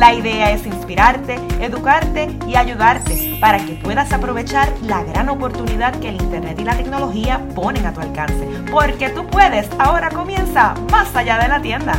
La idea es inspirarte, educarte y ayudarte para que puedas aprovechar la gran oportunidad que el Internet y la tecnología ponen a tu alcance. Porque tú puedes, ahora comienza más allá de la tienda.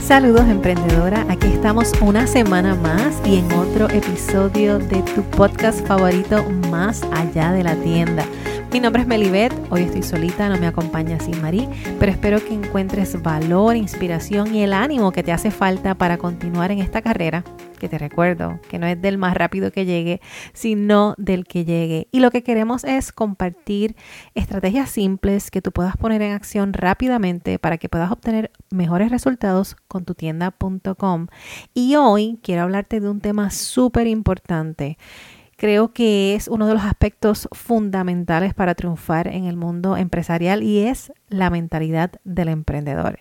Saludos emprendedora, aquí estamos una semana más y en otro episodio de tu podcast favorito Más allá de la tienda. Mi nombre es Melibet, hoy estoy solita, no me acompaña sin Marí, pero espero que encuentres valor, inspiración y el ánimo que te hace falta para continuar en esta carrera, que te recuerdo que no es del más rápido que llegue, sino del que llegue. Y lo que queremos es compartir estrategias simples que tú puedas poner en acción rápidamente para que puedas obtener mejores resultados con tu tienda.com. Y hoy quiero hablarte de un tema súper importante creo que es uno de los aspectos fundamentales para triunfar en el mundo empresarial y es la mentalidad del emprendedor.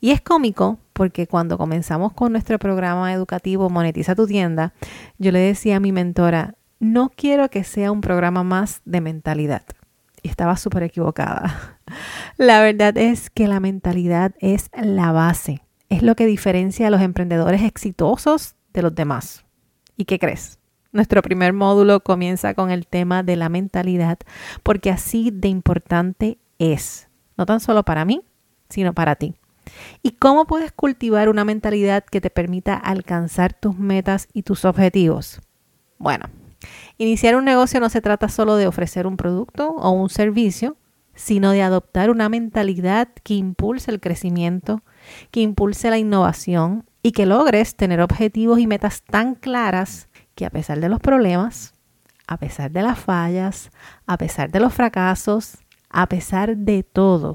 Y es cómico porque cuando comenzamos con nuestro programa educativo Monetiza tu tienda, yo le decía a mi mentora, no quiero que sea un programa más de mentalidad. Y estaba súper equivocada. La verdad es que la mentalidad es la base, es lo que diferencia a los emprendedores exitosos de los demás. ¿Y qué crees? Nuestro primer módulo comienza con el tema de la mentalidad, porque así de importante es, no tan solo para mí, sino para ti. ¿Y cómo puedes cultivar una mentalidad que te permita alcanzar tus metas y tus objetivos? Bueno, iniciar un negocio no se trata solo de ofrecer un producto o un servicio, sino de adoptar una mentalidad que impulse el crecimiento, que impulse la innovación y que logres tener objetivos y metas tan claras que a pesar de los problemas, a pesar de las fallas, a pesar de los fracasos, a pesar de todo,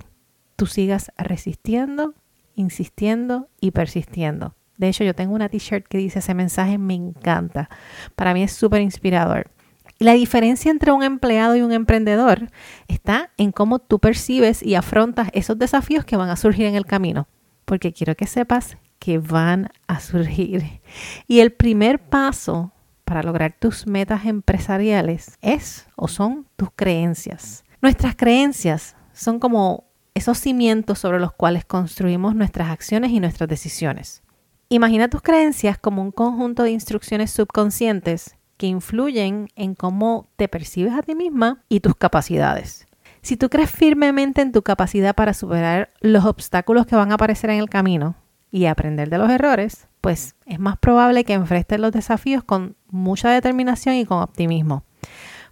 tú sigas resistiendo, insistiendo y persistiendo. De hecho, yo tengo una t-shirt que dice ese mensaje, me encanta. Para mí es súper inspirador. La diferencia entre un empleado y un emprendedor está en cómo tú percibes y afrontas esos desafíos que van a surgir en el camino. Porque quiero que sepas que van a surgir. Y el primer paso para lograr tus metas empresariales es o son tus creencias. Nuestras creencias son como esos cimientos sobre los cuales construimos nuestras acciones y nuestras decisiones. Imagina tus creencias como un conjunto de instrucciones subconscientes que influyen en cómo te percibes a ti misma y tus capacidades. Si tú crees firmemente en tu capacidad para superar los obstáculos que van a aparecer en el camino y aprender de los errores, pues es más probable que enfrentes los desafíos con mucha determinación y con optimismo.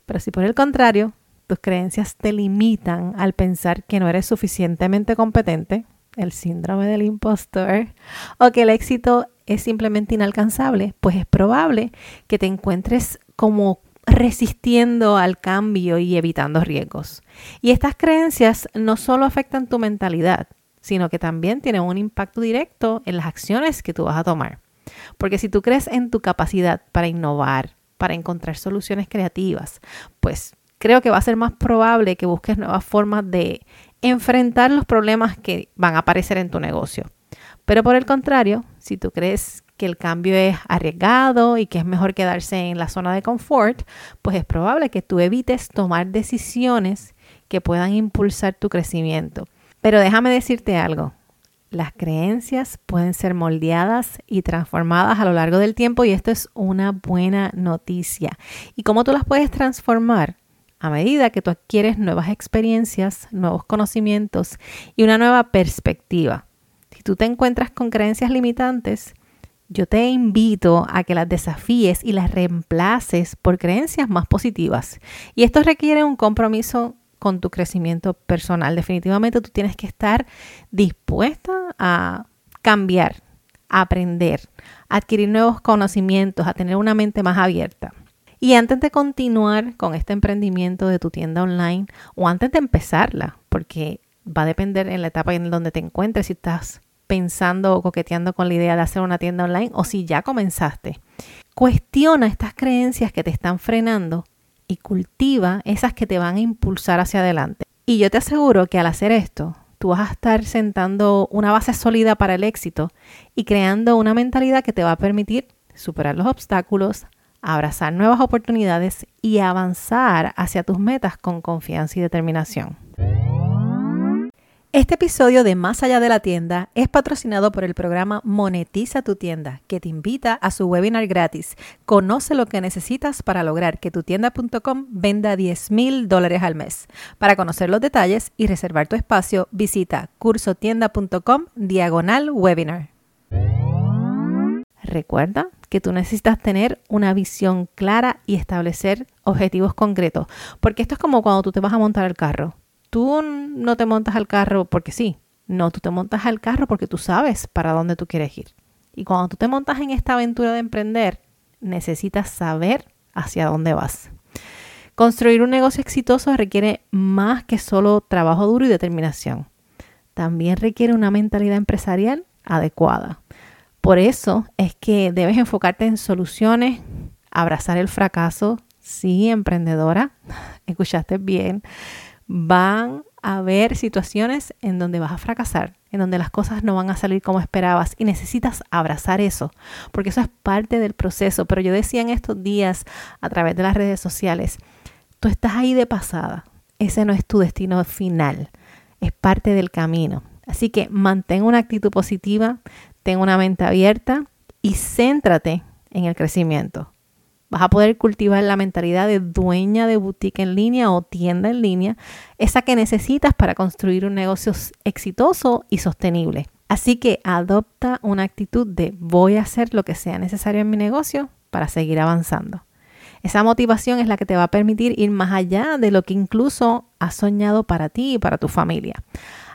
Pero si por el contrario, tus creencias te limitan al pensar que no eres suficientemente competente, el síndrome del impostor, o que el éxito es simplemente inalcanzable, pues es probable que te encuentres como resistiendo al cambio y evitando riesgos. Y estas creencias no solo afectan tu mentalidad, sino que también tiene un impacto directo en las acciones que tú vas a tomar. Porque si tú crees en tu capacidad para innovar, para encontrar soluciones creativas, pues creo que va a ser más probable que busques nuevas formas de enfrentar los problemas que van a aparecer en tu negocio. Pero por el contrario, si tú crees que el cambio es arriesgado y que es mejor quedarse en la zona de confort, pues es probable que tú evites tomar decisiones que puedan impulsar tu crecimiento pero déjame decirte algo. Las creencias pueden ser moldeadas y transformadas a lo largo del tiempo y esto es una buena noticia. ¿Y cómo tú las puedes transformar? A medida que tú adquieres nuevas experiencias, nuevos conocimientos y una nueva perspectiva. Si tú te encuentras con creencias limitantes, yo te invito a que las desafíes y las reemplaces por creencias más positivas. Y esto requiere un compromiso con tu crecimiento personal. Definitivamente tú tienes que estar dispuesta a cambiar, a aprender, a adquirir nuevos conocimientos, a tener una mente más abierta. Y antes de continuar con este emprendimiento de tu tienda online o antes de empezarla, porque va a depender en la etapa en donde te encuentres si estás pensando o coqueteando con la idea de hacer una tienda online o si ya comenzaste. Cuestiona estas creencias que te están frenando y cultiva esas que te van a impulsar hacia adelante. Y yo te aseguro que al hacer esto, tú vas a estar sentando una base sólida para el éxito y creando una mentalidad que te va a permitir superar los obstáculos, abrazar nuevas oportunidades y avanzar hacia tus metas con confianza y determinación. Este episodio de Más allá de la tienda es patrocinado por el programa Monetiza tu tienda, que te invita a su webinar gratis. Conoce lo que necesitas para lograr que tu tienda.com venda 10 mil dólares al mes. Para conocer los detalles y reservar tu espacio, visita cursotienda.com diagonal webinar. Recuerda que tú necesitas tener una visión clara y establecer objetivos concretos, porque esto es como cuando tú te vas a montar el carro tú no te montas al carro porque sí. No, tú te montas al carro porque tú sabes para dónde tú quieres ir. Y cuando tú te montas en esta aventura de emprender, necesitas saber hacia dónde vas. Construir un negocio exitoso requiere más que solo trabajo duro y determinación. También requiere una mentalidad empresarial adecuada. Por eso es que debes enfocarte en soluciones, abrazar el fracaso. Sí, emprendedora, escuchaste bien van a haber situaciones en donde vas a fracasar, en donde las cosas no van a salir como esperabas y necesitas abrazar eso, porque eso es parte del proceso. Pero yo decía en estos días a través de las redes sociales, tú estás ahí de pasada, ese no es tu destino final, es parte del camino. Así que mantén una actitud positiva, ten una mente abierta y céntrate en el crecimiento. Vas a poder cultivar la mentalidad de dueña de boutique en línea o tienda en línea, esa que necesitas para construir un negocio exitoso y sostenible. Así que adopta una actitud de voy a hacer lo que sea necesario en mi negocio para seguir avanzando. Esa motivación es la que te va a permitir ir más allá de lo que incluso has soñado para ti y para tu familia.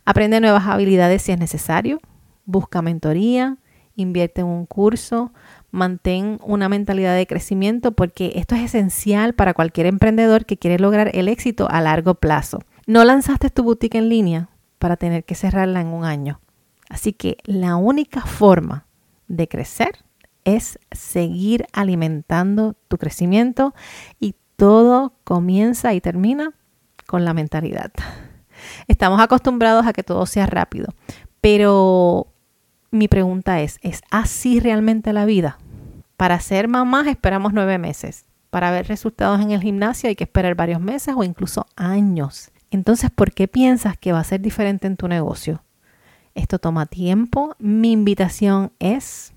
Aprende nuevas habilidades si es necesario, busca mentoría, invierte en un curso, mantén una mentalidad de crecimiento porque esto es esencial para cualquier emprendedor que quiere lograr el éxito a largo plazo. No lanzaste tu boutique en línea para tener que cerrarla en un año. Así que la única forma de crecer es seguir alimentando tu crecimiento y todo comienza y termina con la mentalidad. Estamos acostumbrados a que todo sea rápido, pero mi pregunta es, ¿es así realmente la vida? Para ser mamás esperamos nueve meses. Para ver resultados en el gimnasio hay que esperar varios meses o incluso años. Entonces, ¿por qué piensas que va a ser diferente en tu negocio? Esto toma tiempo. Mi invitación es,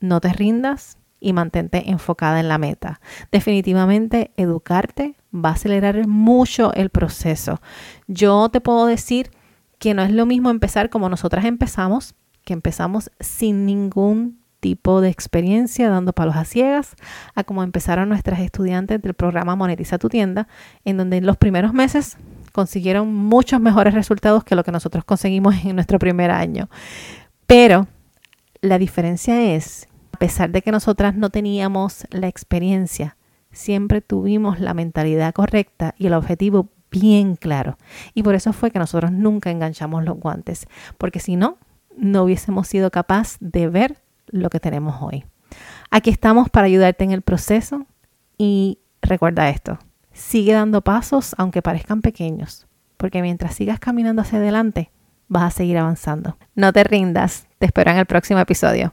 no te rindas y mantente enfocada en la meta. Definitivamente, educarte va a acelerar mucho el proceso. Yo te puedo decir que no es lo mismo empezar como nosotras empezamos, que empezamos sin ningún tipo de experiencia dando palos a ciegas, a como empezaron nuestras estudiantes del programa Monetiza tu tienda, en donde en los primeros meses consiguieron muchos mejores resultados que lo que nosotros conseguimos en nuestro primer año. Pero la diferencia es, a pesar de que nosotras no teníamos la experiencia, siempre tuvimos la mentalidad correcta y el objetivo bien claro. Y por eso fue que nosotros nunca enganchamos los guantes, porque si no, no hubiésemos sido capaz de ver lo que tenemos hoy. Aquí estamos para ayudarte en el proceso y recuerda esto, sigue dando pasos aunque parezcan pequeños, porque mientras sigas caminando hacia adelante, vas a seguir avanzando. No te rindas, te espero en el próximo episodio.